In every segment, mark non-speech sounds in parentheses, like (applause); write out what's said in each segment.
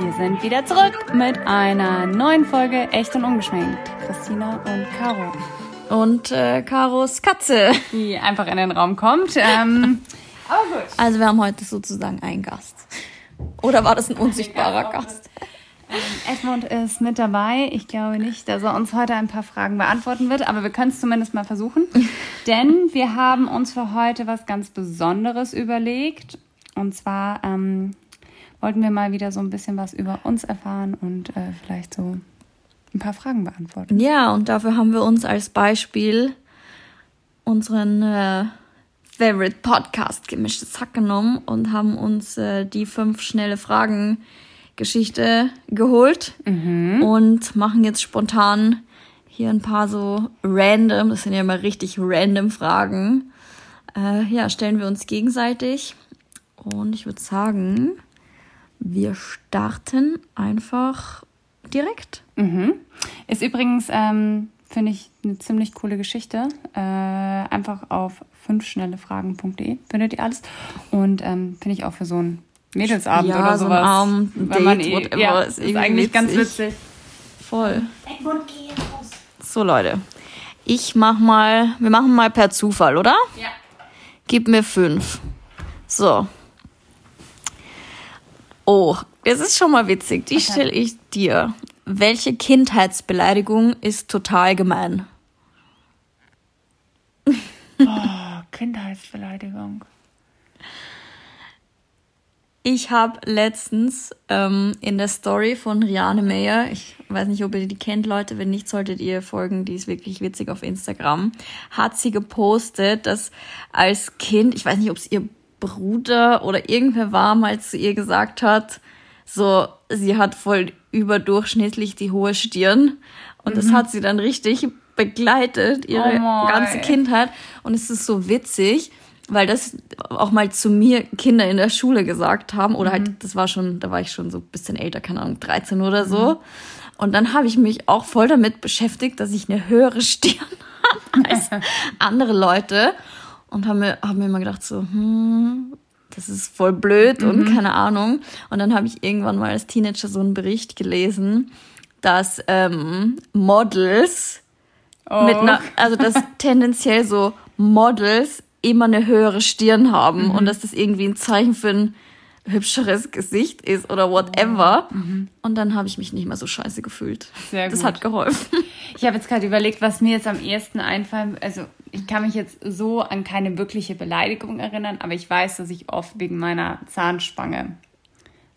Wir sind wieder zurück mit einer neuen Folge Echt und Ungeschminkt. Christina und Caro. Und äh, Caros Katze. Die einfach in den Raum kommt. Ähm, (laughs) aber gut. Also wir haben heute sozusagen einen Gast. Oder war das ein unsichtbarer Gast? Ähm, Edmund ist mit dabei. Ich glaube nicht, dass er uns heute ein paar Fragen beantworten wird, aber wir können es zumindest mal versuchen. (laughs) Denn wir haben uns für heute was ganz Besonderes überlegt. Und zwar ähm, wollten wir mal wieder so ein bisschen was über uns erfahren und äh, vielleicht so ein paar Fragen beantworten. Ja, und dafür haben wir uns als Beispiel unseren äh, Favorite Podcast Gemischtes Hack genommen und haben uns äh, die fünf schnelle Fragen Geschichte geholt und machen jetzt spontan hier ein paar so random, das sind ja immer richtig random Fragen. Äh, ja, stellen wir uns gegenseitig und ich würde sagen, wir starten einfach direkt. Mhm. Ist übrigens, ähm, finde ich, eine ziemlich coole Geschichte. Äh, einfach auf fünfschnellefragen.de findet ihr alles. Und ähm, finde ich auch für so einen Mädelsabend Ja, oder so ein sowas. Abend, ein wenn man Date, eh- whatever, Ja, ist ist, eigentlich ganz witzig. witzig. Voll. So Leute, ich mach mal, wir machen mal per Zufall, oder? Ja. Gib mir fünf. So. Oh, das ist schon mal witzig. Die stelle ich dir. Welche Kindheitsbeleidigung ist total gemein? Oh, Kindheitsbeleidigung. Ich habe letztens ähm, in der Story von Riane Meyer, ich weiß nicht, ob ihr die kennt, Leute, wenn nicht, solltet ihr folgen, die ist wirklich witzig auf Instagram, hat sie gepostet, dass als Kind, ich weiß nicht, ob es ihr Bruder oder irgendwer war, mal zu ihr gesagt hat, so, sie hat voll überdurchschnittlich die hohe Stirn. Und das hat sie dann richtig begleitet, ihre Oh ganze Kindheit. Und es ist so witzig, weil das auch mal zu mir Kinder in der Schule gesagt haben. Oder halt, das war schon, da war ich schon so ein bisschen älter, keine Ahnung, 13 oder so. Und dann habe ich mich auch voll damit beschäftigt, dass ich eine höhere Stirn (laughs) habe als (laughs) andere Leute. Und habe mir, hab mir immer gedacht, so, hm, das ist voll blöd und keine Ahnung. Und dann habe ich irgendwann mal als Teenager so einen Bericht gelesen, dass ähm, Models Oh. mit einer, also dass (laughs) tendenziell so Models immer eine höhere Stirn haben Mhm. und dass das irgendwie ein Zeichen für ein hübscheres Gesicht ist oder whatever. Und dann habe ich mich nicht mehr so scheiße gefühlt. Mhm. Sehr das gut. hat geholfen. Ich habe jetzt gerade überlegt, was mir jetzt am ehesten einfällt. Also ich kann mich jetzt so an keine wirkliche Beleidigung erinnern, aber ich weiß, dass ich oft wegen meiner Zahnspange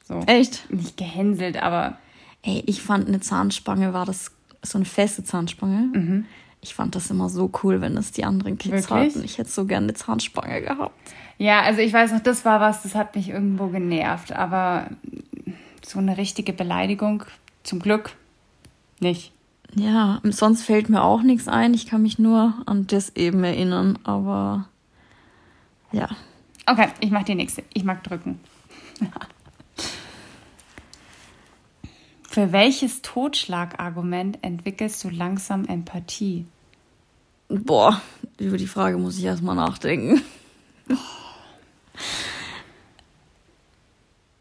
so Echt? nicht gehänselt, aber Ey, ich fand eine Zahnspange war das so eine feste Zahnspange. Mhm. Ich fand das immer so cool, wenn das die anderen Kids Wirklich? hatten. Ich hätte so gerne eine Zahnspange gehabt. Ja, also ich weiß noch, das war was, das hat mich irgendwo genervt, aber so eine richtige Beleidigung zum Glück nicht. Ja, sonst fällt mir auch nichts ein. Ich kann mich nur an das eben erinnern, aber ja. Okay, ich mache die nächste. Ich mag drücken. (laughs) Für welches Totschlagargument entwickelst du langsam Empathie? Boah, über die Frage muss ich erstmal nachdenken. (laughs)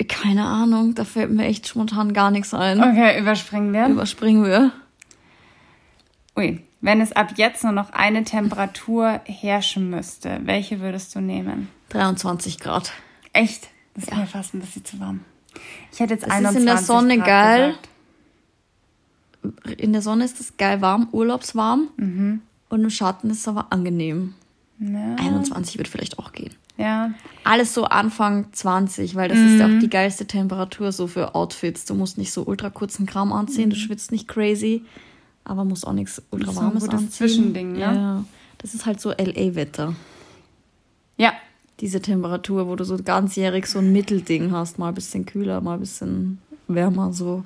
Keine Ahnung, da fällt mir echt spontan gar nichts ein. Okay, überspringen wir. Überspringen wir. Ui, wenn es ab jetzt nur noch eine Temperatur herrschen müsste, welche würdest du nehmen? 23 Grad. Echt? Das ist mir fast ein bisschen zu warm. Ich hätte jetzt Das ist 21 in der Sonne Grad geil. gesagt. In der Sonne ist es geil warm, urlaubswarm. Und im Schatten ist es aber angenehm. Ja. 21 wird vielleicht auch gehen. Ja. Alles so Anfang 20, weil das ist ja auch die geilste Temperatur so für Outfits. Du musst nicht so ultra kurzen Kram anziehen, du schwitzt nicht crazy, aber musst auch nichts ultra So warmes gutes anziehen. Zwischending, ne? Ja, das ist halt so LA-Wetter. Ja, Diese Temperatur, wo du so ganzjährig so ein Mittelding hast, mal ein bisschen kühler, mal ein bisschen wärmer so.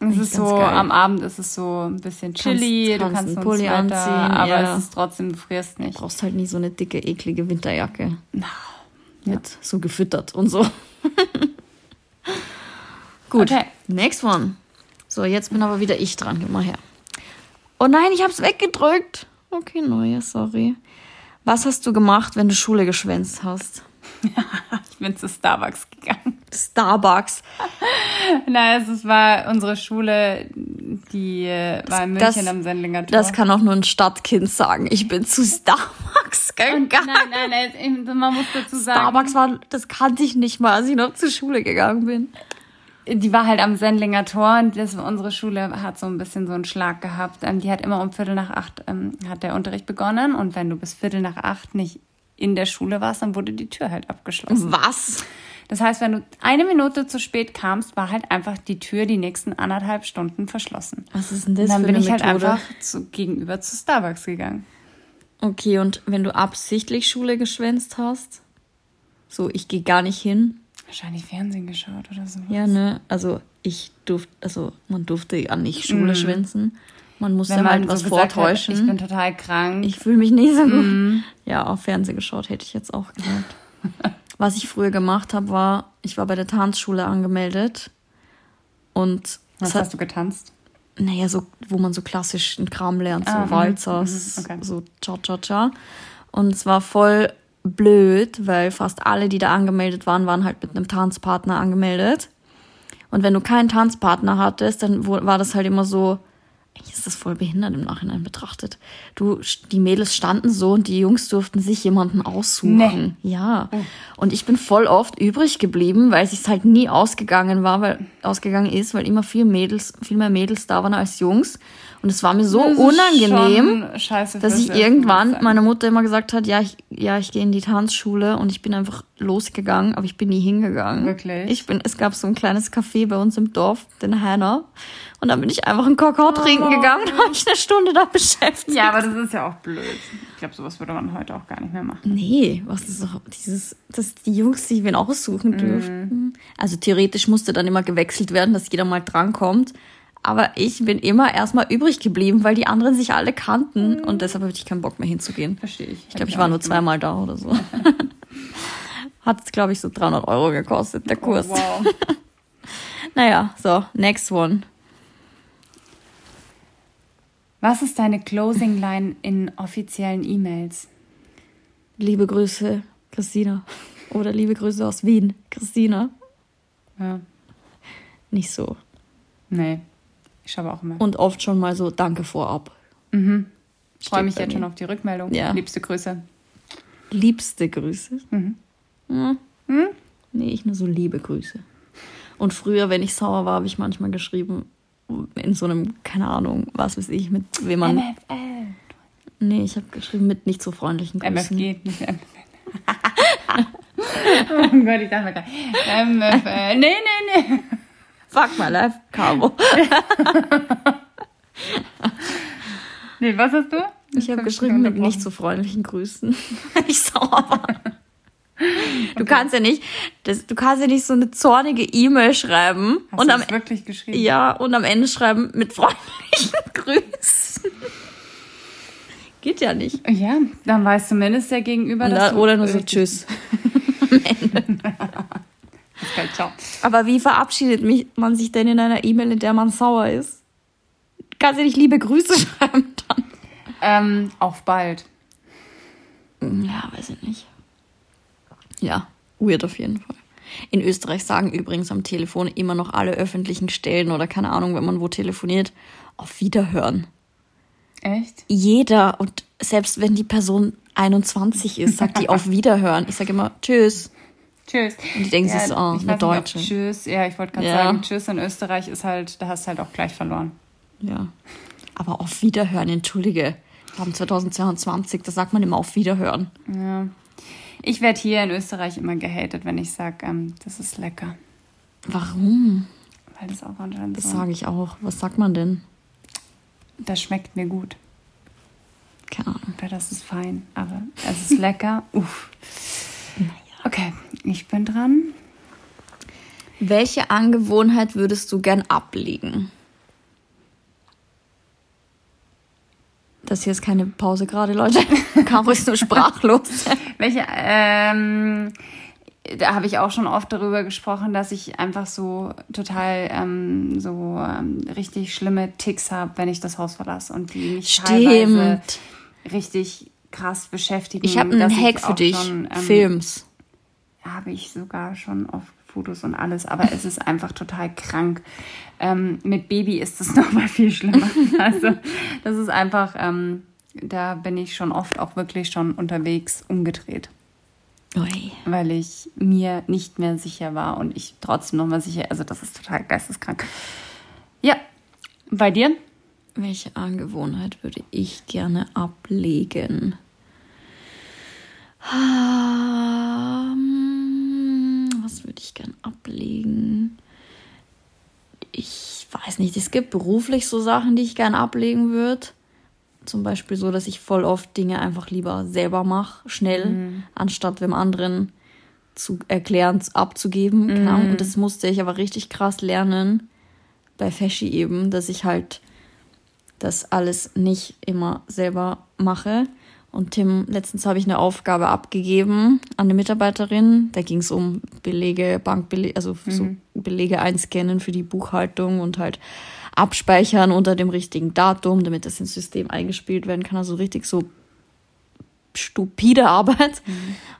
Es ist so, geil. am Abend ist es so ein bisschen chilly, kannst du kannst einen Pulli anziehen, aber ja. es ist trotzdem, du frierst Du nicht. brauchst halt nie so eine dicke, eklige Winterjacke. Mit so gefüttert und so. (laughs) Gut, Okay. next one. So, jetzt bin aber wieder ich dran. Gib mal her. Oh nein, ich hab's weggedrückt. Okay, neue, sorry. Was hast du gemacht, wenn du Schule geschwänzt hast? (laughs) Ich bin zu Starbucks gegangen. Starbucks. Nein, es war unsere Schule, die äh, war in München Das- am Sendlinger Tor. Das kann auch nur ein Stadtkind sagen. Ich bin zu Starbucks gegangen. Und nein, nein, nein, man muss dazu sagen, Starbucks war, das kannte ich nicht mal, als ich noch zur Schule gegangen bin. die war halt am Sendlinger Tor und das, unsere Schule hat so ein bisschen so einen Schlag gehabt. Ähm, die hat immer um Viertel nach acht ähm, hat der Unterricht begonnen und wenn du bis Viertel nach acht nicht in der Schule warst, dann wurde die Tür halt abgeschlossen. Was? Das heißt, wenn du eine Minute zu spät kamst, war halt einfach die Tür die nächsten anderthalb Stunden verschlossen. Was ist denn Und das dann für bin eine ich halt Methode? einfach zu, gegenüber zu Starbucks gegangen. Okay, und wenn du absichtlich Schule geschwänzt hast? So, ich gehe gar nicht hin. Wahrscheinlich Fernsehen geschaut oder so. Ja, ne? Also ich durfte, also man durfte ja nicht Schule schwänzen. Man Mhm. Wenn halt man was so vortäuschen. Hat, ich bin total krank. Ich fühle mich nicht so gut. Mhm. Ja, auf Fernsehen geschaut hätte ich jetzt auch gesagt. (laughs) Was ich früher gemacht habe, war, ich war bei der Tanzschule angemeldet und Was hat, hast du getanzt? naja, so, wo man so klassischen Kram lernt, so Ah, mhm, Walzers, mhm, okay. so Cha-Cha-Cha. Und es war voll blöd, weil fast alle, die da angemeldet waren, waren halt mit einem Tanzpartner angemeldet. Und wenn du keinen Tanzpartner hattest, dann war das halt immer so, eigentlich ist das voll behindert im Nachhinein betrachtet. Du, die Mädels standen so und die Jungs durften sich jemanden aussuchen. Nee. Ja. Und ich bin voll oft übrig geblieben, weil es halt nie ausgegangen war, weil ausgegangen ist, weil immer viel Mädels, viel mehr Mädels da waren als Jungs. Und es war mir so Das unangenehm dass ich irgendwann meiner Mutter immer gesagt hat, ja, ich, ja, ich gehe in die Tanzschule und ich bin einfach losgegangen, aber ich bin nie hingegangen. Wirklich? Ich bin, es gab so ein kleines Café bei uns im Dorf, den Heiner, und dann bin ich einfach einen Kakao trinken gegangen und habe mich eine Stunde da beschäftigt. Oh. Ja, aber das ist ja auch blöd. Ich glaube, sowas würde man heute auch gar nicht mehr machen. Nee, was ist doch dieses, dass die Jungs sich wen aussuchen dürften. Also theoretisch musste dann immer gewechselt werden, dass jeder mal drankommt. Aber ich bin immer erstmal übrig geblieben, weil die anderen sich alle kannten und deshalb hatte ich keinen Bock mehr hinzugehen. Verstehe ich. Ich glaube, ich war nur zweimal da oder so. (laughs) Hat es, glaube ich, so 300 Euro gekostet, der Kurs. Oh, wow. (laughs) Naja, so, next one. Was ist deine Closing Line in offiziellen E-Mails? Liebe Grüße, Christina. Oder liebe Grüße aus Wien, Christina. Ja. Nicht so. Nee. Ich schreibe auch immer. Und oft schon mal so Danke vorab. Ich freue mich jetzt mir. schon auf die Rückmeldung. Ja. Liebste Grüße. Liebste Grüße. Mhm. Hm. Nee, ich nur so liebe Grüße. Und früher, wenn ich sauer war, habe ich manchmal geschrieben, in so einem, keine Ahnung, was weiß ich, mit wem man. MFL. Nee, ich habe geschrieben mit nicht so freundlichen Grüßen. MFG, nicht MFL. (laughs) oh Gott, ich dachte mir gerade. MFL. Nee, nee, nee. Fuck my life, Caro. (laughs) Nee, was hast du? Ich habe geschrieben mit nicht so freundlichen Grüßen, (laughs) ich sauer war. Du kannst ja nicht, das, du kannst ja nicht so eine zornige E-Mail schreiben Hast und du am, das wirklich geschrieben? ja, und am Ende schreiben mit freundlichen (laughs) Grüßen. Geht ja nicht. Ja, dann weiß zumindest der Gegenüber, Und dass da, du oder nur so richtig- Tschüss. Okay, ciao. Aber wie verabschiedet mich, man sich denn in einer E-Mail, in der man sauer ist? Kannst du nicht liebe Grüße (laughs) schreiben dann? Ähm, auf bald. Ja, weiß ich nicht. Ja, weird auf jeden Fall. In Österreich sagen übrigens am Telefon immer noch alle öffentlichen Stellen oder keine Ahnung, wenn man wo telefoniert, auf Wiederhören. Echt? Jeder und selbst wenn die Person 21 ist, sagt die (laughs) auf Wiederhören. Ich sage immer Tschüss. Tschüss. Und die denken sich so, oh, ich eine weiß nicht, Deutsche. Tschüss. Ja, ich wollte gerade Ja. sagen, Tschüss in Österreich ist halt, da hast du halt auch gleich verloren. Ja. Aber auf Wiederhören, entschuldige. Wir haben 2022, da sagt man immer auf Wiederhören. Ja. Ich werde hier in Österreich immer gehatet, wenn ich sage, ähm, das ist lecker. Warum? Weil das auch anscheinend Das sage ich auch. Was sagt man denn? Das schmeckt mir gut. Keine Ahnung. Oder das ist fein. Aber es ist lecker. Uff. Okay, ich bin dran. Welche Angewohnheit würdest du gern ablegen? Das hier ist keine Pause gerade, Leute. (laughs) Caro ist nur sprachlos. (laughs) Welche, ähm, da habe ich auch schon oft darüber gesprochen, dass ich einfach so total ähm, so ähm, richtig schlimme Ticks habe, wenn ich das Haus verlasse und die mich teilweise Stimmt. richtig krass beschäftigen. Ich habe einen Hack für dich. Schon, ähm, Films. Habe ich sogar schon oft Fotos und alles, aber es ist einfach total krank. Ähm, mit Baby ist es (laughs) nochmal viel schlimmer. Also das ist einfach, ähm, da bin ich schon oft auch wirklich schon unterwegs umgedreht. Ui. Weil ich mir nicht mehr sicher war und ich trotzdem nochmal sicher, also das ist total geisteskrank. Ja, bei dir? Welche Angewohnheit würde ich gerne ablegen? Was würde ich gern ablegen? Ich weiß nicht, es gibt beruflich so Sachen, die ich gern ablegen würde. Zum Beispiel so, dass ich voll oft Dinge einfach lieber selber mache, schnell, anstatt dem anderen zu erklären, abzugeben. Genau. Und das musste ich aber richtig krass lernen bei Feschi eben, dass ich halt das alles nicht immer selber mache. Und Tim, letztens habe ich eine Aufgabe abgegeben an eine Mitarbeiterin. Da ging es um Belege, Bankbelege, also so Belege einscannen für die Buchhaltung und halt abspeichern unter dem richtigen Datum, damit das ins System eingespielt werden kann. Also richtig so stupide Arbeit.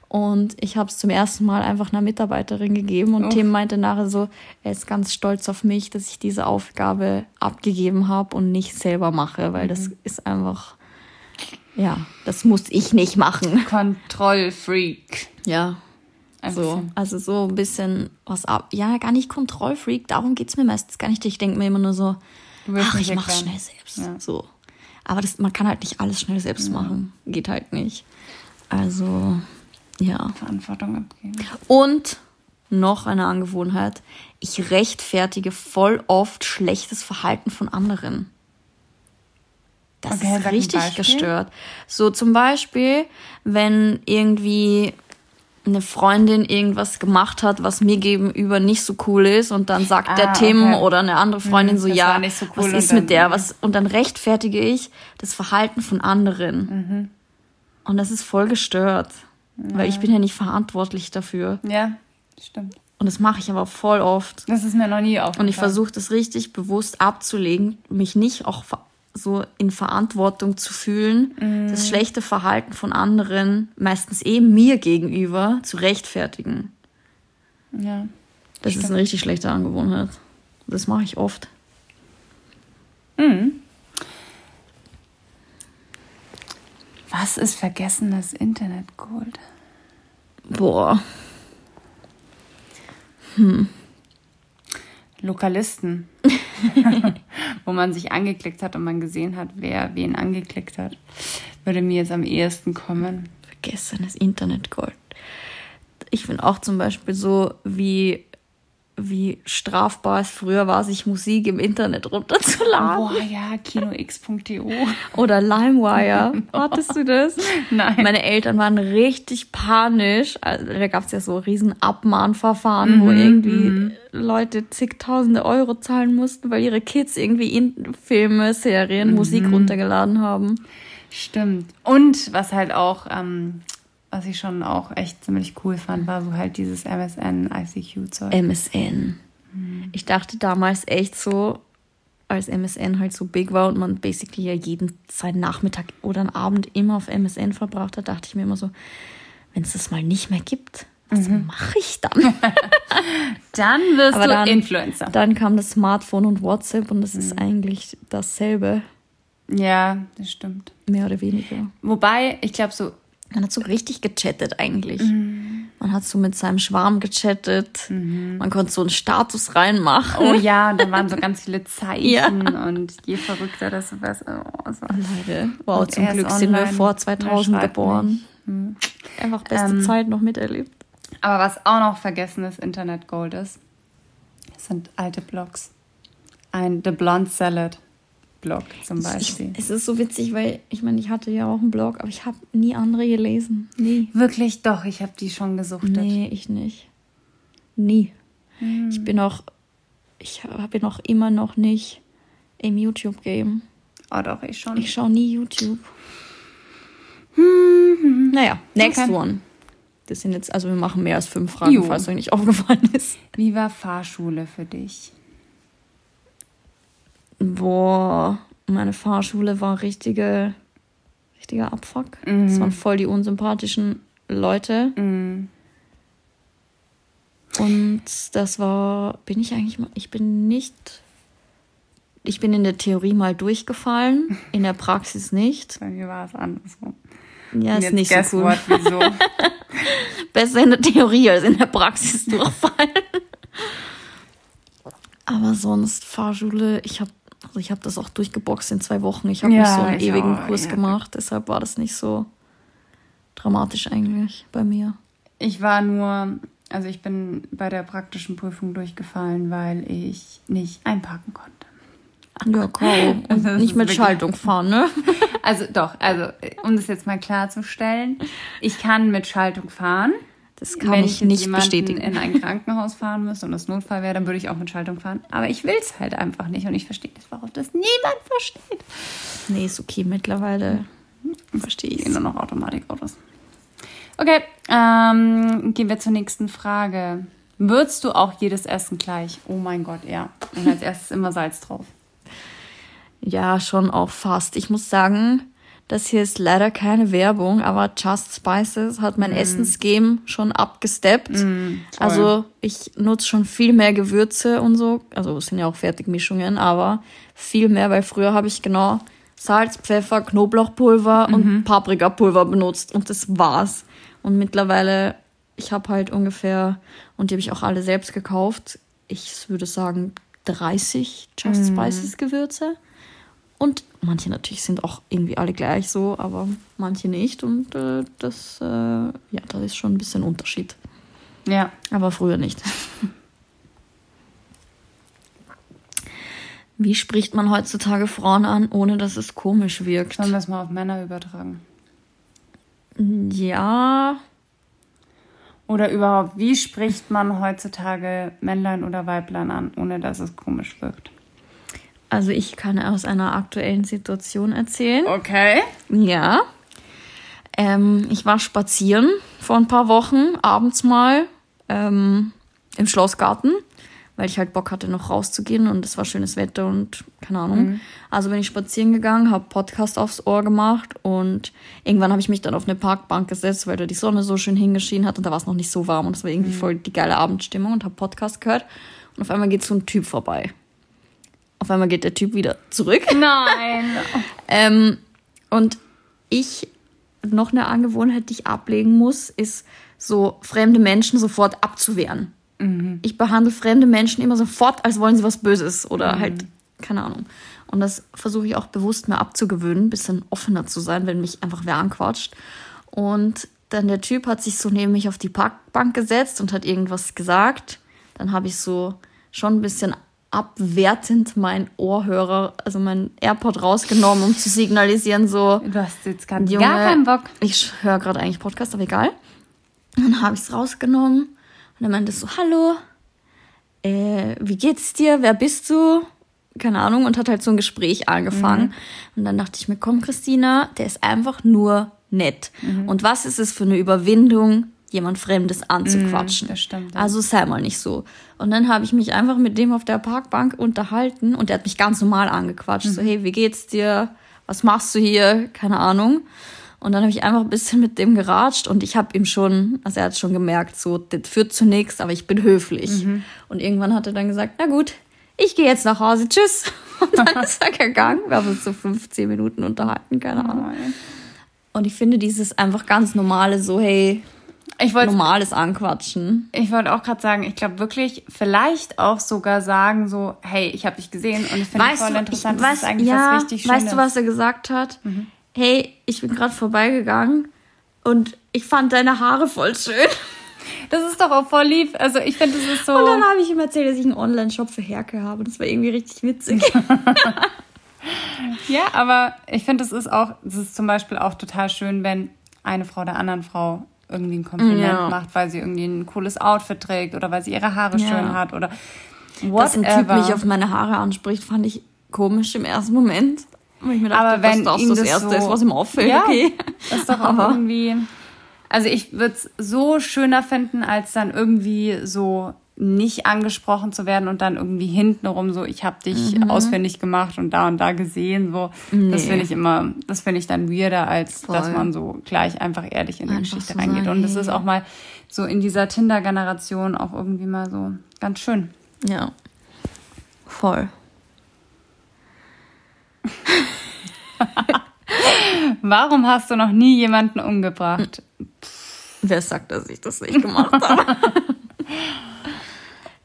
Und ich habe es zum ersten Mal einfach einer Mitarbeiterin gegeben und Oh. Tim meinte nachher so, er ist ganz stolz auf mich, dass ich diese Aufgabe abgegeben habe und nicht selber mache, weil das ist einfach, ja, das muss ich nicht machen. Kontrollfreak. Ja. Ein So, bisschen. also so ein bisschen was ab. Ja, gar nicht Kontrollfreak, darum geht's mir meistens gar nicht. Ich denke mir immer nur so, ach, ich mach's schnell selbst. Ja. So. Aber das, man kann halt nicht alles schnell selbst machen. Geht halt nicht. Also, ja. Verantwortung abgeben. Und noch eine Angewohnheit. Ich rechtfertige voll oft schlechtes Verhalten von anderen. Das Okay, ist richtig gestört. So zum Beispiel, wenn irgendwie eine Freundin irgendwas gemacht hat, was mir gegenüber nicht so cool ist und dann sagt Ah, der Tim okay. oder eine andere Freundin Hm, so, ja, so cool was ist mit der, was, und dann rechtfertige ich das Verhalten von anderen. Mhm. Und das ist voll gestört, weil ich bin ja nicht verantwortlich dafür. Ja, stimmt. Und das mache ich aber voll oft. Das ist mir noch nie aufgefallen. Und ich versuche das richtig bewusst abzulegen, mich nicht auch so in Verantwortung zu fühlen, das schlechte Verhalten von anderen, meistens eben mir gegenüber, zu rechtfertigen. Ja. Das ist eine richtig schlechte Angewohnheit. Das mache ich oft. Was ist vergessenes Internetgold? Boah. Lokalisten. (laughs) Wo man sich angeklickt hat und man gesehen hat, wer wen angeklickt hat. Würde mir jetzt am ehesten kommen. Vergessenes Internetgold. Ich finde auch zum Beispiel so, wie, wie strafbar es früher war, sich Musik im Internet runterzuladen. Boah, ja, kinox.de. Oder LimeWire. (laughs) Hattest du das? Nein. Meine Eltern waren richtig panisch. Also, da gab es ja so riesen Abmahnverfahren, wo irgendwie Leute zigtausende Euro zahlen mussten, weil ihre Kids irgendwie in Filme, Serien, Musik runtergeladen haben. Stimmt. Und was halt auch, ähm, was ich schon auch echt ziemlich cool fand, war so halt dieses MSN, ICQ-Zeug. MSN. Ich dachte damals echt so, als MSN halt so big war und man basically ja jeden seinen Nachmittag oder einen Abend immer auf MSN verbracht hat, dachte ich mir immer so, wenn es das mal nicht mehr gibt, was mache ich dann? (laughs) Dann wirst Aber du dann- Influencer. Dann kam das Smartphone und WhatsApp und das ist eigentlich dasselbe, ja, das stimmt. mehr oder weniger. Wobei, ich glaube so, Man hat so richtig gechattet eigentlich. Man hat so mit seinem Schwarm gechattet. Man konnte so einen Status reinmachen. oh ja, und dann waren so ganz viele Zeichen (laughs) Ja. und je verrückter das was. Oh, war Leute, wow, Und zum Glück sind wir vor Er 2000 schreibt geboren. Einfach beste Ähm, Zeit noch miterlebt. Aber was auch noch vergessenes Internetgold ist, sind alte Blogs. Ein The Blonde Salad Blog zum Ich, Beispiel. es ist so witzig, weil ich meine, ich hatte ja auch einen Blog, aber ich habe nie andere gelesen. Nie. Wirklich doch, ich habe die schon gesuchtet. Nee, ich nicht. Nie. Ich bin auch, ich bin auch immer noch nicht im YouTube-Game. Oh doch, ich schon. Ich schaue nie YouTube. Naja, next Okay. one. Das sind jetzt, also wir machen mehr als fünf Fragen, Jo. falls euch nicht aufgefallen ist. Wie war Fahrschule für dich? Boah, meine Fahrschule war richtige, richtiger Abfuck. Das waren voll die unsympathischen Leute. Und das war, bin ich eigentlich mal, ich bin nicht, ich bin in der Theorie mal durchgefallen, (laughs) in der Praxis nicht. Bei mir war es andersrum. Ja, ist nicht so cool. what, wieso? (laughs) Besser in der Theorie als in der Praxis (laughs) durchfallen. Aber sonst Fahrschule, ich habe also ich habe das auch durchgeboxt in zwei Wochen. Ich habe Ja, nicht so einen ewigen auch, Kurs ja. gemacht, deshalb war das nicht so dramatisch eigentlich bei mir. Ich war nur, also ich bin bei der praktischen Prüfung durchgefallen, weil ich nicht einparken konnte. Ja, (laughs) kaum. Und Das nicht mit Schaltung fahren, ne? (laughs) Also doch, also um das jetzt mal klarzustellen, ich kann mit Schaltung fahren. Das kann Wenn ich nicht bestätigen. in ein Krankenhaus fahren müsste und es Notfall wäre, dann würde ich auch mit Schaltung fahren. Aber ich will es halt einfach nicht und ich verstehe das, warum das niemand versteht. Nee, ist okay mittlerweile. Verstehe ich. nur noch Automatikautos. Okay, ähm, gehen wir zur nächsten Frage. Würzt du auch jedes Essen gleich? Oh mein Gott, ja. Und als erstes immer Salz drauf. Ja, schon auch fast. Ich muss sagen, das hier ist leider keine Werbung, aber Just Spices hat mein Essensgame schon abgesteppt. also ich nutze schon viel mehr Gewürze und so. Also es sind ja auch Fertigmischungen, aber viel mehr, weil früher habe ich genau Salz, Pfeffer, Knoblauchpulver und Paprikapulver benutzt und das war's. Und mittlerweile, ich habe halt ungefähr, und die habe ich auch alle selbst gekauft, ich würde sagen 30 Just Spices Gewürze. Und manche natürlich sind auch irgendwie alle gleich so, aber manche nicht. Und äh, das, äh, ja, da ist schon ein bisschen Unterschied. Ja. Aber früher nicht. Wie spricht man heutzutage Frauen an, ohne dass es komisch wirkt? Sollen wir es mal auf Männer übertragen? Ja, Oder überhaupt, wie spricht man heutzutage Männlein oder Weiblein an, ohne dass es komisch wirkt? Also ich kann aus einer aktuellen Situation erzählen. Okay. Ja. Ähm, ich war spazieren vor ein paar Wochen, abends mal, ähm, im Schlossgarten, weil ich halt Bock hatte, noch rauszugehen und es war schönes Wetter und keine Ahnung. Also bin ich spazieren gegangen, habe Podcast aufs Ohr gemacht und irgendwann habe ich mich dann auf eine Parkbank gesetzt, weil da die Sonne so schön hingeschienen hat und da war es noch nicht so warm und es war irgendwie voll die geile Abendstimmung und habe Podcast gehört und auf einmal geht so ein Typ vorbei. Auf einmal geht der Typ wieder zurück. Nein. (laughs) Ähm, und ich, noch eine Angewohnheit, die ich ablegen muss, ist so fremde Menschen sofort abzuwehren. Ich behandle fremde Menschen immer sofort, als wollen sie was Böses oder halt, keine Ahnung. Und das versuche ich auch bewusst mir abzugewöhnen, ein bisschen offener zu sein, wenn mich einfach wer anquatscht. Und dann der Typ hat sich so neben mich auf die Parkbank gesetzt und hat irgendwas gesagt. Dann habe ich so schon ein bisschen abwertend mein Ohrhörer, also mein AirPod rausgenommen, um zu signalisieren, so, Du hast jetzt gerade Junge, gar keinen Bock. ich höre gerade eigentlich Podcast, aber egal. Dann habe ich es rausgenommen und er meinte so, hallo, äh, wie geht's dir, wer bist du? Keine Ahnung, und hat halt so ein Gespräch angefangen. Und dann dachte ich mir, komm, Christina, der ist einfach nur nett. Und was ist es für eine Überwindung, jemand Fremdes anzuquatschen? das stimmt, ja. Also sei mal nicht so. Und dann habe ich mich einfach mit dem auf der Parkbank unterhalten und der hat mich ganz normal angequatscht. So, hey, wie geht's dir? Was machst du hier? Keine Ahnung. Und dann habe ich einfach ein bisschen mit dem geratscht und ich habe ihm schon, also er hat schon gemerkt, so, das führt zu nichts, aber ich bin höflich. Und irgendwann hat er dann gesagt, na gut, ich gehe jetzt nach Hause, tschüss. (laughs) Und dann (laughs) ist er gegangen. Wir haben uns so 15 Minuten unterhalten, keine Ahnung. Und ich finde dieses einfach ganz normale, so, hey, Ich wollte normales Anquatschen. ich wollte auch gerade sagen, ich glaube wirklich, vielleicht auch sogar sagen so, hey, ich habe dich gesehen und ich finde es voll du, interessant, ich, das weißt, ist eigentlich ja, was richtig Schönes. Weißt du, was er gesagt hat? Hey, ich bin gerade vorbeigegangen und ich fand deine Haare voll schön. Das ist doch auch voll lieb. Also ich finde, das ist so... Und dann habe ich ihm erzählt, dass ich einen Online-Shop für Herke habe. Das war irgendwie richtig witzig. (laughs) (laughs) Ja, aber ich finde, es ist auch, es ist zum Beispiel auch total schön, wenn eine Frau der anderen Frau irgendwie ein Kompliment Ja. macht, weil sie irgendwie ein cooles Outfit trägt oder weil sie ihre Haare Ja. schön hat oder Dass ein Typ whatever. mich auf meine Haare anspricht, fand ich komisch im ersten Moment. Weil ich mir dachte, Aber wenn das das das Erste so- ist, was ihm auffällt, Ja. okay. Das ist doch auch irgendwie. Also ich würde es so schöner finden, als dann irgendwie so nicht angesprochen zu werden und dann irgendwie hintenrum so, ich habe dich Mhm. ausfindig gemacht und da und da gesehen, so. Das Nee. finde ich immer, das finde ich dann weirder, als Voll. dass man so gleich einfach ehrlich in die Einfach Geschichte so reingeht. sagen, Und das hey. ist auch mal so in dieser Tinder-Generation auch irgendwie mal so ganz schön. Ja. Voll. (laughs) Warum hast du noch nie jemanden umgebracht? Wer sagt, dass ich das nicht gemacht habe? (laughs)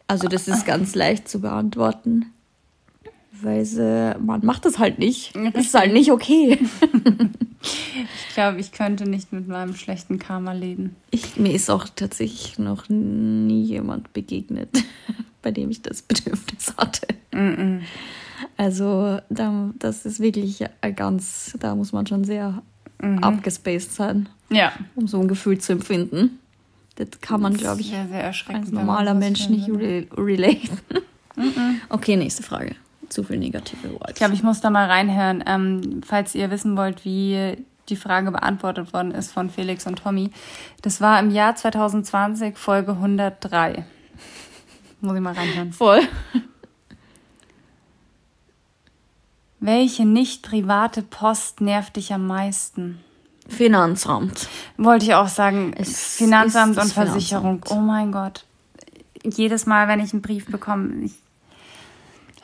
also das ist ganz leicht zu beantworten. Weil sie, man macht das halt nicht. Das ist halt nicht okay. (laughs) Ich glaube, ich könnte nicht mit meinem schlechten Karma leben. Ich, mir ist auch tatsächlich noch nie jemand begegnet, (laughs) bei dem ich das Bedürfnis hatte. Also da, das ist wirklich ganz, da muss man schon sehr abgespaced sein, Ja. um so ein Gefühl zu empfinden. Das kann man, glaube ich, sehr, sehr als normaler Mensch nicht re relaten. Okay, nächste Frage. Zu viel negative Vibes. Ich glaube, ich muss da mal reinhören. Ähm, falls ihr wissen wollt, wie die Frage beantwortet worden ist von Felix und Tommy. Das war im Jahr 2020, Folge 103. Muss ich mal reinhören. voll. Welche nicht private Post nervt dich am meisten? Finanzamt. Wollte ich auch sagen, Es Finanzamt und Versicherung. Finanzamt. Oh mein Gott. Jedes Mal, wenn ich einen Brief bekomme, ich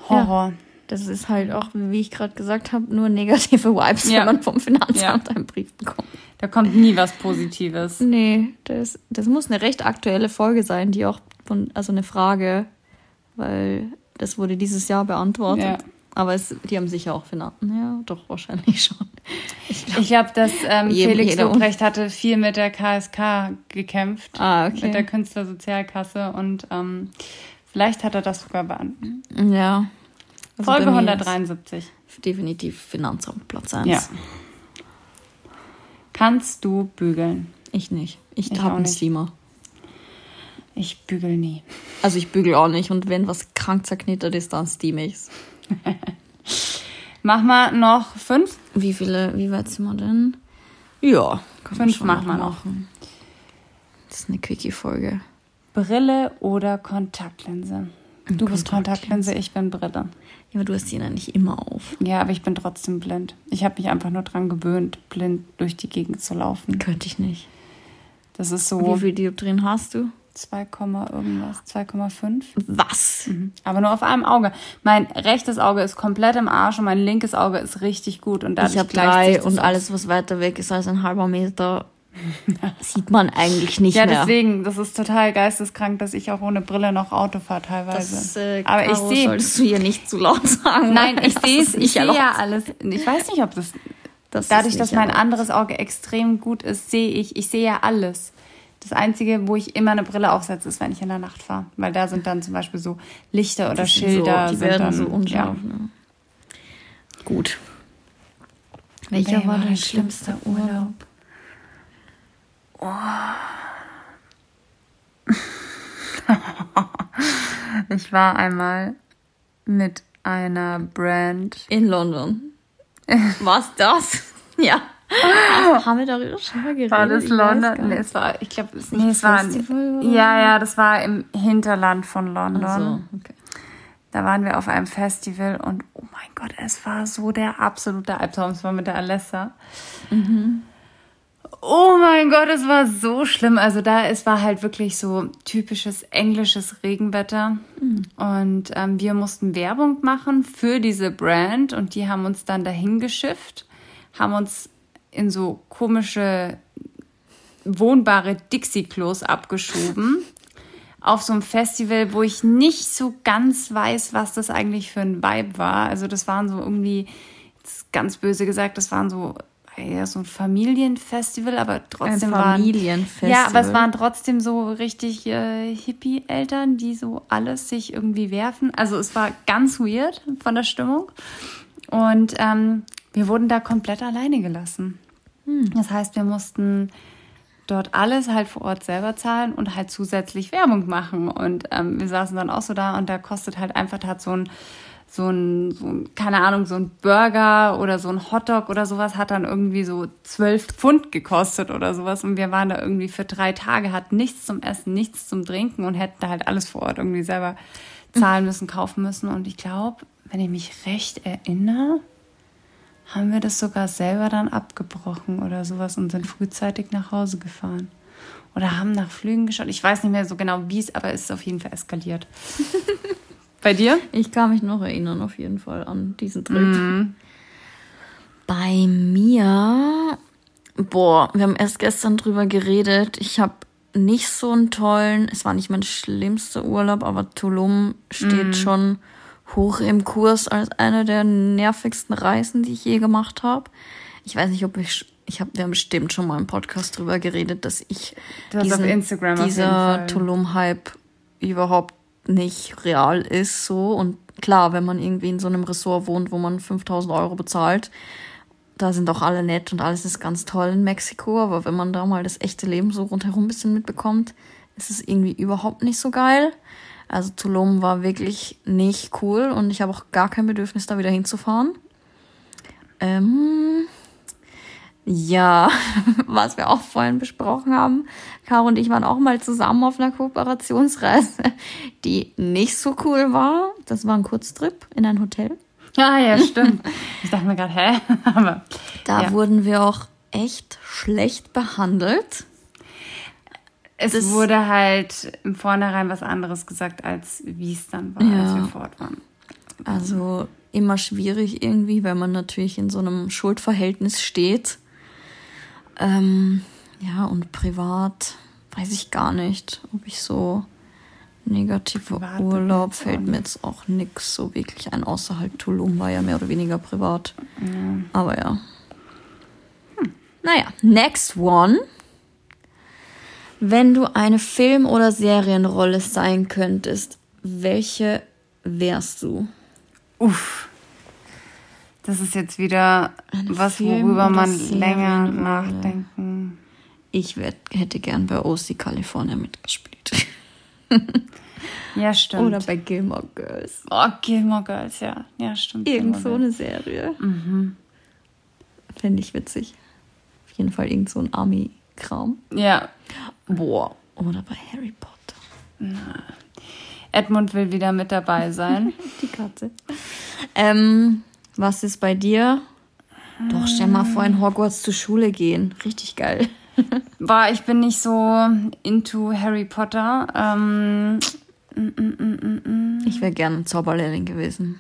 Horror. Das ist halt auch, wie ich gerade gesagt habe, nur negative Vibes, Ja. wenn man vom Finanzamt einen Brief bekommt. Da kommt nie was Positives. Nee, das, das muss eine recht aktuelle Folge sein, die auch von, also eine Frage, weil das wurde dieses Jahr beantwortet. Aber es, die haben sicher auch Finanzen. Ja, doch, wahrscheinlich (laughs) schon. Ich glaub, Ich glaube, dass ähm, Felix Lobrecht hatte viel mit der KSK gekämpft. Ah, okay. Mit der Künstlersozialkasse und ähm, vielleicht hat er das sogar beantwortet. ja. Also Folge bei mir 173. ist Definitiv Finanzamt Platz 1. Ja. Kannst du bügeln? Ich nicht. Ich, Ich habe einen. Steamer. Ich bügel nie. Also ich bügel auch nicht. Und wenn was krank zerknittert ist, dann steam ich's. (laughs) Mach mal noch fünf. Wie viele, wie weit sind wir denn? Ja, Fünf machen wir noch. machen. Das ist eine Quickie-Folge. Brille oder Kontaktlinse? Du bist Kontaktlinse, ich bin Brille. Ja, aber du hast die ja nicht immer auf. Ja, aber ich bin trotzdem blind. Ich habe mich einfach nur dran gewöhnt, blind durch die Gegend zu laufen. Könnte ich nicht. Das ist Wie so viel Dioptrien hast du? 2, irgendwas, 2,5. Was? Aber nur auf einem Auge. Mein rechtes Auge ist komplett im Arsch und mein linkes Auge ist richtig gut. Und dadurch ich habe drei und aus. alles, was weiter weg ist als ein halber Meter, (laughs) sieht man eigentlich nicht Ja, mehr. deswegen, das ist total geisteskrank, dass ich auch ohne Brille noch Auto fahre teilweise. Das, äh, Aber ich Caro, sehe. solltest du hier nicht zu laut (laughs) sagen. Nein, ich sehe es, ich sehe ja alles. Ich weiß nicht, ob das. Das dadurch, dass mein erlaubt. anderes Auge extrem gut ist, sehe ich, ich sehe ja alles. Das Einzige, wo ich immer eine Brille aufsetze, ist, wenn ich in der Nacht fahre. Weil da sind dann zum Beispiel so Lichter oder sind Schilder. So, die sind werden dann, so unscharf. Ja. Ne? Gut. Welcher Wer war dein schlimmster Urlaub? (laughs) Ich war einmal mit einer Brand. In London. (laughs) Was das? Ja. (gasps) Haben wir darüber schon mal geredet? War das London? Nee, es war, Ich glaube, es ist nee, nicht es war, oder ja, ja, das war im Hinterland von London. Ach so, okay. Da waren wir auf einem Festival und oh mein Gott, es war so der absolute Albtraum. Es war mit der Alessa. Oh mein Gott, es war so schlimm. Also da, es war halt wirklich so typisches englisches Regenwetter. Und ähm, wir mussten Werbung machen für diese Brand und die haben uns dann dahin geschifft, haben uns in so komische wohnbare Dixie-Klos abgeschoben. Auf so einem Festival, wo ich nicht so ganz weiß, was das eigentlich für ein Vibe war. Also das waren so irgendwie, ganz böse gesagt, das waren so ja, so ein Familienfestival, aber trotzdem waren Familienfestival. ja, aber es waren trotzdem so richtig äh, Hippie-Eltern, die so alles sich irgendwie werfen. Also es war ganz weird von der Stimmung. Und ähm, wir wurden da komplett alleine gelassen. Das heißt, wir mussten dort alles halt vor Ort selber zahlen und halt zusätzlich Werbung machen. Und ähm, wir saßen dann auch so da und da kostet halt einfach, hat so ein so ein, so ein, keine Ahnung, so ein Burger oder so ein Hotdog oder sowas hat dann irgendwie so zwölf Pfund gekostet oder sowas. Und wir waren da irgendwie für drei Tage, hatten nichts zum Essen, nichts zum Trinken und hätten da halt alles vor Ort irgendwie selber (laughs) zahlen müssen, kaufen müssen. Und ich glaube, wenn ich mich recht erinnere, haben wir das sogar selber dann abgebrochen oder sowas und sind frühzeitig nach Hause gefahren. Oder haben nach Flügen geschaut. Ich weiß nicht mehr so genau, wie es, aber es ist auf jeden Fall eskaliert. (laughs) Bei dir? Ich kann mich noch erinnern, auf jeden Fall, an diesen Trip. Mhm. Bei mir, boah, wir haben erst gestern drüber geredet. Ich habe nicht so einen tollen, es war nicht mein schlimmster Urlaub, aber Tulum steht mhm. schon hoch im Kurs als eine der nervigsten Reisen, die ich je gemacht habe. Ich weiß nicht, ob ich, ich habe, wir haben bestimmt schon mal im Podcast drüber geredet, dass ich diesen, dieser Tulum-Hype überhaupt nicht real ist so. Und klar, wenn man irgendwie in so einem Ressort wohnt, wo man 5000 Euro bezahlt, da sind auch alle nett und alles ist ganz toll in Mexiko. Aber wenn man da mal das echte Leben so rundherum ein bisschen mitbekommt, ist es irgendwie überhaupt nicht so geil. Also Tulum war wirklich nicht cool und ich habe auch gar kein Bedürfnis, da wieder hinzufahren. Ähm, ja, (laughs) was wir auch vorhin besprochen haben. Caro und ich waren auch mal zusammen auf einer Kooperationsreise, die nicht so cool war. Das war ein Kurztrip in ein Hotel. Ah, ja, (laughs) stimmt. Ich dachte mir gerade, hä? (laughs) Aber. Da ja. wurden wir auch echt schlecht behandelt. Es das wurde halt im Vornherein was anderes gesagt, als wie es dann war, ja. als wir fort waren. Also immer schwierig irgendwie, weil man natürlich in so einem Schuldverhältnis steht ähm, ja, und privat weiß ich gar nicht, ob ich so negative privat Urlaub fällt mir jetzt auch nix so wirklich ein, außer halt Tulum war ja mehr oder weniger privat. Ja. Aber ja. Hm. Naja, next one. Wenn du eine Film- oder Serienrolle sein könntest, welche wärst du? Uff. Das ist jetzt wieder Eine was, Film worüber man länger nachdenken. Ich werd, hätte gern bei OC California mitgespielt. ja, stimmt. Oder bei Gilmore Girls. Oh, Gilmore Girls, ja. Ja, stimmt. Irgend so eine Serie. Mhm. Fände ich witzig. Auf jeden Fall irgend so ein Army-Kram. Ja. Boah. Oder bei Harry Potter. Na. Edmund will wieder mit dabei sein. (laughs) Die Katze. Ähm, was ist bei dir? Doch, stell mal vor, in Hogwarts zur Schule gehen. Richtig geil. (laughs) War, ich bin nicht so into Harry Potter. Ähm, mm, mm, mm, ich wäre gerne Zauberlehrling gewesen.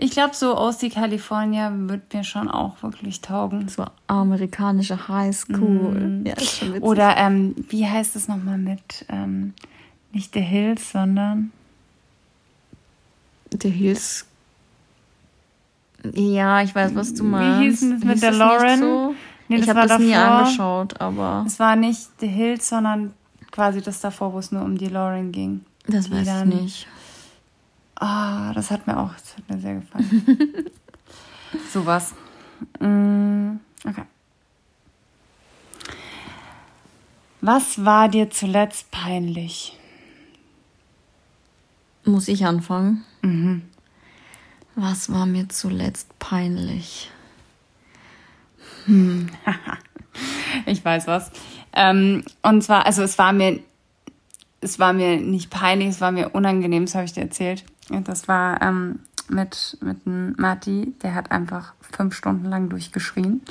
Ich glaube, so OC California wird mir schon auch wirklich taugen. So amerikanische Highschool. Mm. Ja, ist schon witzig. Oder ähm, wie heißt es nochmal mit, ähm, nicht The Hills, sondern The Hills ja, ich weiß, was du meinst. Wie hieß denn das mit der Lauren? So? Nee, ich habe das davor. nie angeschaut, aber. Es war nicht The Hills, sondern quasi das davor, wo es nur um die Lauren ging. Das weiß ich nicht. Ah, oh, das hat mir auch, das hat mir sehr gefallen. (laughs) Sowas. Mm, okay. Was war dir zuletzt peinlich? Muss ich anfangen? Mhm. Was war mir zuletzt peinlich? Hm. (laughs) ich weiß was. Ähm, und zwar, also es war mir, es war mir nicht peinlich, es war mir unangenehm, das habe ich dir erzählt. Das war ähm, mit, mit Matti, der hat einfach fünf Stunden lang durchgeschrien.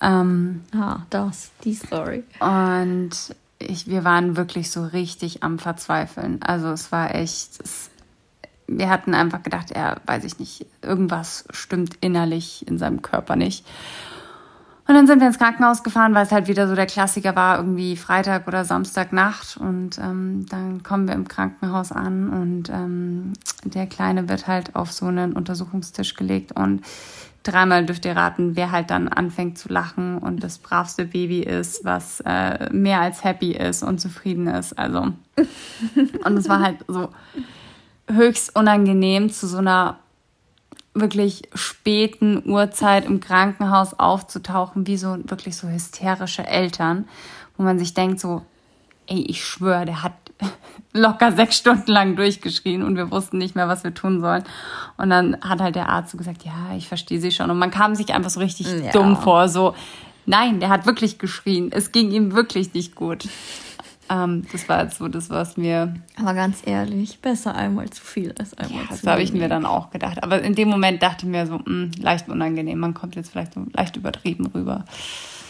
Ähm, ah, das, die Story. Und ich, wir waren wirklich so richtig am Verzweifeln. Also es war echt, es, wir hatten einfach gedacht, er, weiß ich nicht, irgendwas stimmt innerlich in seinem Körper nicht. Und dann sind wir ins Krankenhaus gefahren, weil es halt wieder so der Klassiker war, irgendwie Freitag oder Samstagnacht. Und ähm, dann kommen wir im Krankenhaus an und ähm, der Kleine wird halt auf so einen Untersuchungstisch gelegt und dreimal dürft ihr raten, wer halt dann anfängt zu lachen und das bravste Baby ist, was äh, mehr als happy ist und zufrieden ist. Also (laughs) und es war halt so höchst unangenehm, zu so einer wirklich späten Uhrzeit im Krankenhaus aufzutauchen, wie so wirklich so hysterische Eltern, wo man sich denkt so, ey, ich schwöre, der hat (laughs) locker sechs Stunden lang durchgeschrien und wir wussten nicht mehr, was wir tun sollen. Und dann hat halt der Arzt so gesagt, ja, ich verstehe sie schon. Und man kam sich einfach so richtig Ja. dumm vor, so, nein, der hat wirklich geschrien. Es ging ihm wirklich nicht gut. Ähm, das war jetzt so das, was mir, Aber ganz ehrlich, besser einmal zu viel als einmal das zu habe ich mir dann auch gedacht. Aber in dem Moment dachte ich mir so, mh, leicht unangenehm. Man kommt jetzt vielleicht so leicht übertrieben rüber.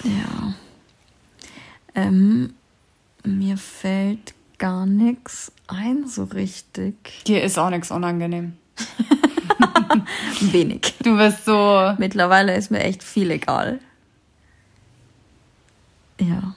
Ja. Ähm, mir fällt gar nichts ein so richtig. Dir ist auch nichts unangenehm. (laughs) Wenig. Du bist so, Mittlerweile ist mir echt viel egal. Ja.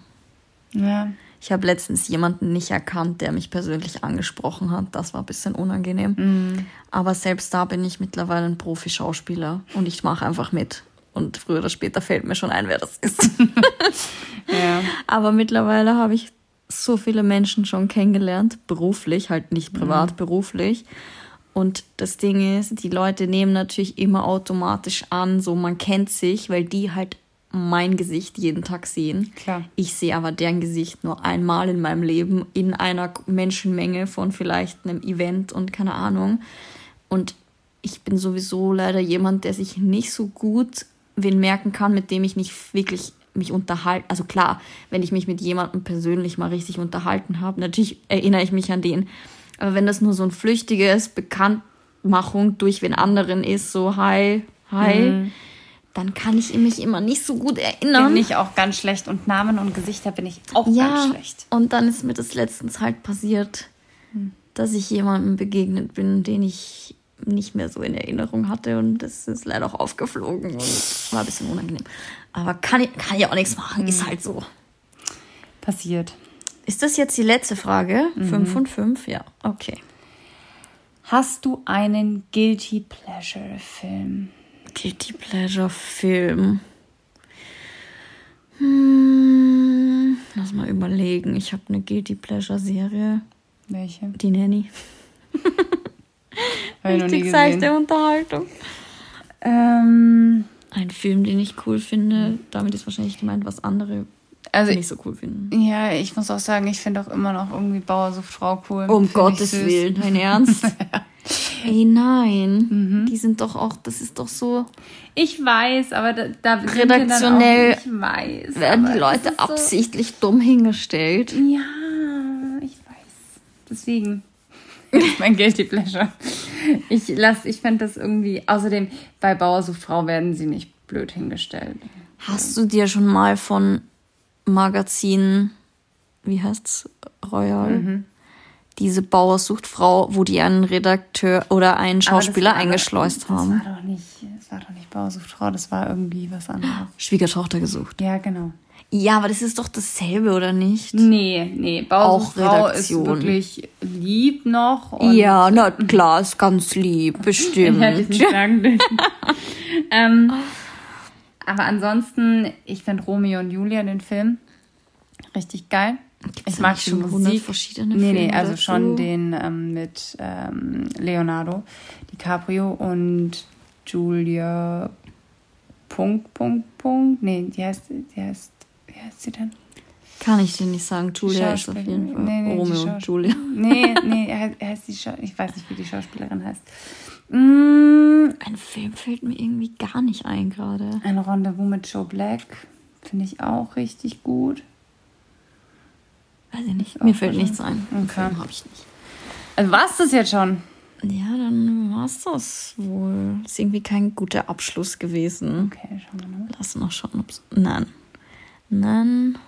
ja, Ich habe letztens jemanden nicht erkannt, der mich persönlich angesprochen hat. Das war ein bisschen unangenehm. Mhm. Aber selbst da bin ich mittlerweile ein Profi-Schauspieler und ich mache einfach mit. Und früher oder später fällt mir schon ein, wer das ist. (laughs) ja. Aber mittlerweile habe ich so viele Menschen schon kennengelernt, beruflich, halt nicht privat, beruflich. Und das Ding ist, die Leute nehmen natürlich immer automatisch an, so man kennt sich, weil die halt mein Gesicht jeden Tag sehen. Klar. Ich sehe aber deren Gesicht nur einmal in meinem Leben in einer Menschenmenge von vielleicht einem Event und keine Ahnung. Und ich bin sowieso leider jemand, der sich nicht so gut wen merken kann, mit dem ich nicht wirklich mich unterhalte. Also klar, wenn ich mich mit jemandem persönlich mal richtig unterhalten habe, natürlich erinnere ich mich an den. Aber wenn das nur so ein flüchtiges Bekanntmachung durch wen anderen ist, so hi, hi, dann kann ich mich immer nicht so gut erinnern. Bin ich auch ganz schlecht und Namen und Gesichter bin ich auch Ja, ganz schlecht. und dann ist mir das letztens halt passiert, dass ich jemandem begegnet bin, den ich nicht mehr so in Erinnerung hatte und das ist leider auch aufgeflogen und war ein bisschen unangenehm. Aber kann ich, kann ich auch nichts machen, ist halt so. Passiert. Ist das jetzt die letzte Frage? Fünf und fünf? Ja, okay. Hast du einen Guilty Pleasure Film? Guilty Pleasure Film. Hm, lass mal überlegen. Ich habe eine Guilty Pleasure Serie. Welche? Die Nanny. Richtig seichte. Unterhaltung. Ähm, Ein Film, den ich cool finde, damit ist wahrscheinlich gemeint, was andere also nicht so cool finden. ja, ich muss auch sagen, ich finde auch immer noch irgendwie Bauer sucht Frau cool. Um Find Gottes. Willen, dein (laughs) Ernst? Ey, nein. Die sind doch auch, das ist doch so, Ich weiß, aber da, da Redaktionell auch, ich weiß, werden die Leute ist so- absichtlich dumm hingestellt. Ja, ich weiß. Deswegen. (laughs) Ist mein Guilty Pleasure. Ich lass, ich fände das irgendwie. Außerdem, bei Bauer sucht Frau werden sie nicht blöd hingestellt. Hast du dir schon mal von Magazin, wie heißt's, Royal, diese Bauersuchtfrau, wo die einen Redakteur oder einen Schauspieler eingeschleust haben? Das war doch nicht, das war doch nicht Bauer sucht Frau, das war irgendwie was anderes. Schwiegertochter gesucht. Ja, genau. Ja, aber das ist doch dasselbe, oder nicht? Nee, nee, Bauer sucht Frau ist wirklich lieb noch. Ja, na klar, ist ganz lieb, (laughs) bestimmt. Hätte ich nicht sagen dürfen. ähm, aber ansonsten, ich finde Romeo und Julia, den Film, richtig geil. Ich da mag die schon 100 Musik. verschiedene nee, nee, Filme also dazu? schon den ähm, mit ähm, Leonardo DiCaprio und Julia Punkt, Punkt, Punkt. Nee, die heißt, die heißt, wie heißt sie denn? Kann ich dir nicht sagen. Julia ist auf jeden Fall Nee, nee, Romeo und Julia. Nee, nee, er heißt, heißt die Schau ich weiß nicht, wie die Schauspielerin heißt. Mm, Ein Film fällt mir irgendwie gar nicht ein gerade. Ein Rendezvous mit Joe Black finde ich auch richtig gut. Weiß ich nicht. Mir fällt nichts ein. Okay. Habe ich nicht. Also war's das jetzt schon? Ja, dann war's das wohl. Ist irgendwie kein guter Abschluss gewesen. Okay, schauen wir mal. Lass noch schauen, ob's. Nein. Nein.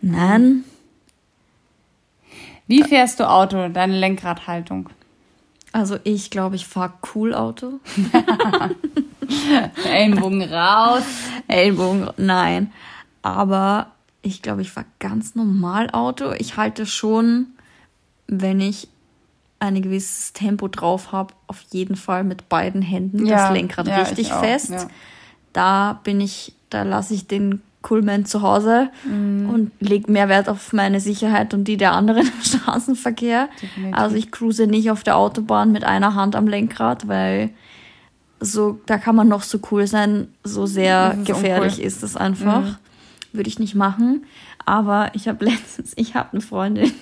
Nein. Wie fährst du Auto? Deine Lenkradhaltung? Also ich glaube, ich fahre cool Auto. (laughs) Ellenbogen raus. Ellbogen, nein. Aber ich glaube, ich fahre ganz normal Auto. Ich halte schon, wenn ich ein gewisses Tempo drauf habe, auf jeden Fall mit beiden Händen Ja, das Lenkrad ja, richtig ich auch, fest. ja. Da bin ich, da lasse ich den Coolman zu Hause und lege mehr Wert auf meine Sicherheit und die der anderen im (laughs) Straßenverkehr. Definitiv. Also ich cruise nicht auf der Autobahn mit einer Hand am Lenkrad, weil so, da kann man noch so cool sein, so sehr gefährlich uncool. ist es einfach. Würde ich nicht machen. Aber ich habe (laughs) letztens, ich habe eine Freundin,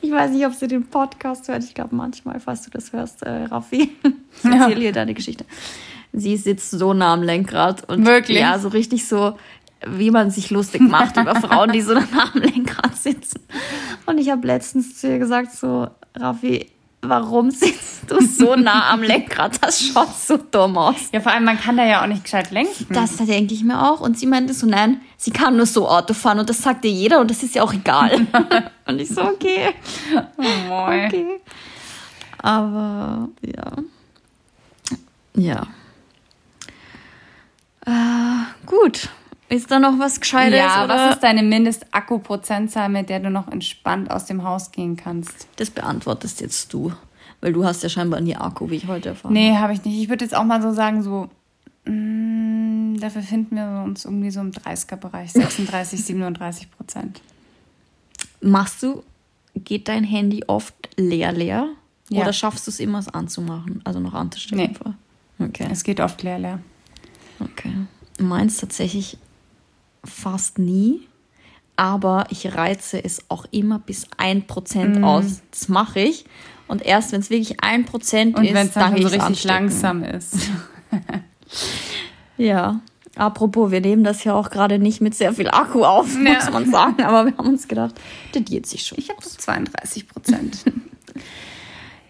Ich weiß nicht, ob sie den Podcast hört. Ich glaube manchmal, falls du das hörst, äh, Raffi. (laughs) Ich erzähle dir deine Geschichte. Sie sitzt so nah am Lenkrad und Wirklich? ja, so richtig so, wie man sich lustig macht über (laughs) Frauen, die so nah am Lenkrad sitzen. Und ich habe letztens zu ihr gesagt, so, Raffi, warum sitzt du so (laughs) nah am Lenkrad? Das schaut so dumm aus. Ja, vor allem, man kann da ja auch nicht gescheit lenken. Das denke ich mir auch. Und sie meinte so, nein, sie kann nur so Auto fahren und das sagt dir jeder und das ist ja auch egal. (laughs) und ich so, okay. Oh, moi. Okay. Aber ja. Ja. Äh, gut. Ist da noch was Gescheites? Ja, oder? was ist deine Mindestakku-Prozentzahl, mit der du noch entspannt aus dem Haus gehen kannst? Das beantwortest jetzt du. Weil du hast ja scheinbar nie Akku, wie ich heute erfahren Nee, habe ich nicht. Ich würde jetzt auch mal so sagen, so, mh, da befinden wir uns irgendwie so im 30er-Bereich, 36, 37 Prozent. Machst du, geht dein Handy oft leer leer? Ja. Oder schaffst du es immer, es anzumachen? Also noch anzustellen? Nee. Okay. Es geht oft leer, leer. Okay. Meins tatsächlich fast nie. Aber ich reize es auch immer bis 1% Mhm. aus. Das mache ich. Und erst wenn es wirklich 1% Und ist, dann dann schon so richtig anstecken. langsam ist. (laughs) Ja. Apropos, wir nehmen das ja auch gerade nicht mit sehr viel Akku auf, Ja. muss man sagen. Aber wir haben uns gedacht, das geht sich schon. Ich habe so 32 Prozent. (laughs)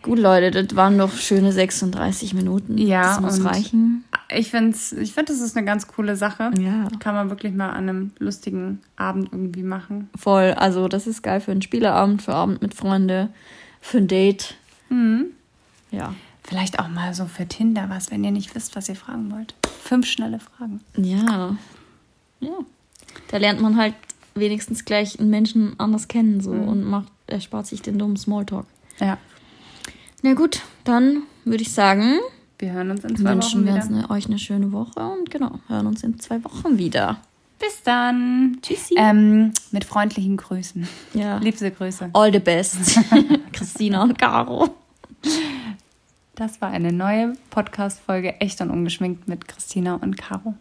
Gut, Leute, das waren doch schöne 36 Minuten. Ja, Das muss reichen. Ich finde, ich find, das ist eine ganz coole Sache. Ja. Kann man wirklich mal an einem lustigen Abend irgendwie machen. Voll. Also, das ist geil für einen Spieleabend, für Abend mit Freunde, für ein Date. Mhm. Ja. Vielleicht auch mal so für Tinder was, wenn ihr nicht wisst, was ihr fragen wollt. Fünf schnelle Fragen. Ja. Ja. Da lernt man halt wenigstens gleich einen Menschen anders kennen so und macht, erspart sich den dummen Smalltalk. Ja. Na gut, dann würde ich sagen, Wir hören uns in zwei wünschen Wochen wir wieder. uns eine, euch eine schöne Woche und genau, hören uns in zwei Wochen wieder. Bis dann. Tschüssi. Ähm, mit freundlichen Grüßen. Ja. Liebste Grüße. All the best. (laughs) Christina und Caro. Das war eine neue Podcast-Folge Echt und Ungeschminkt mit Christina und Caro.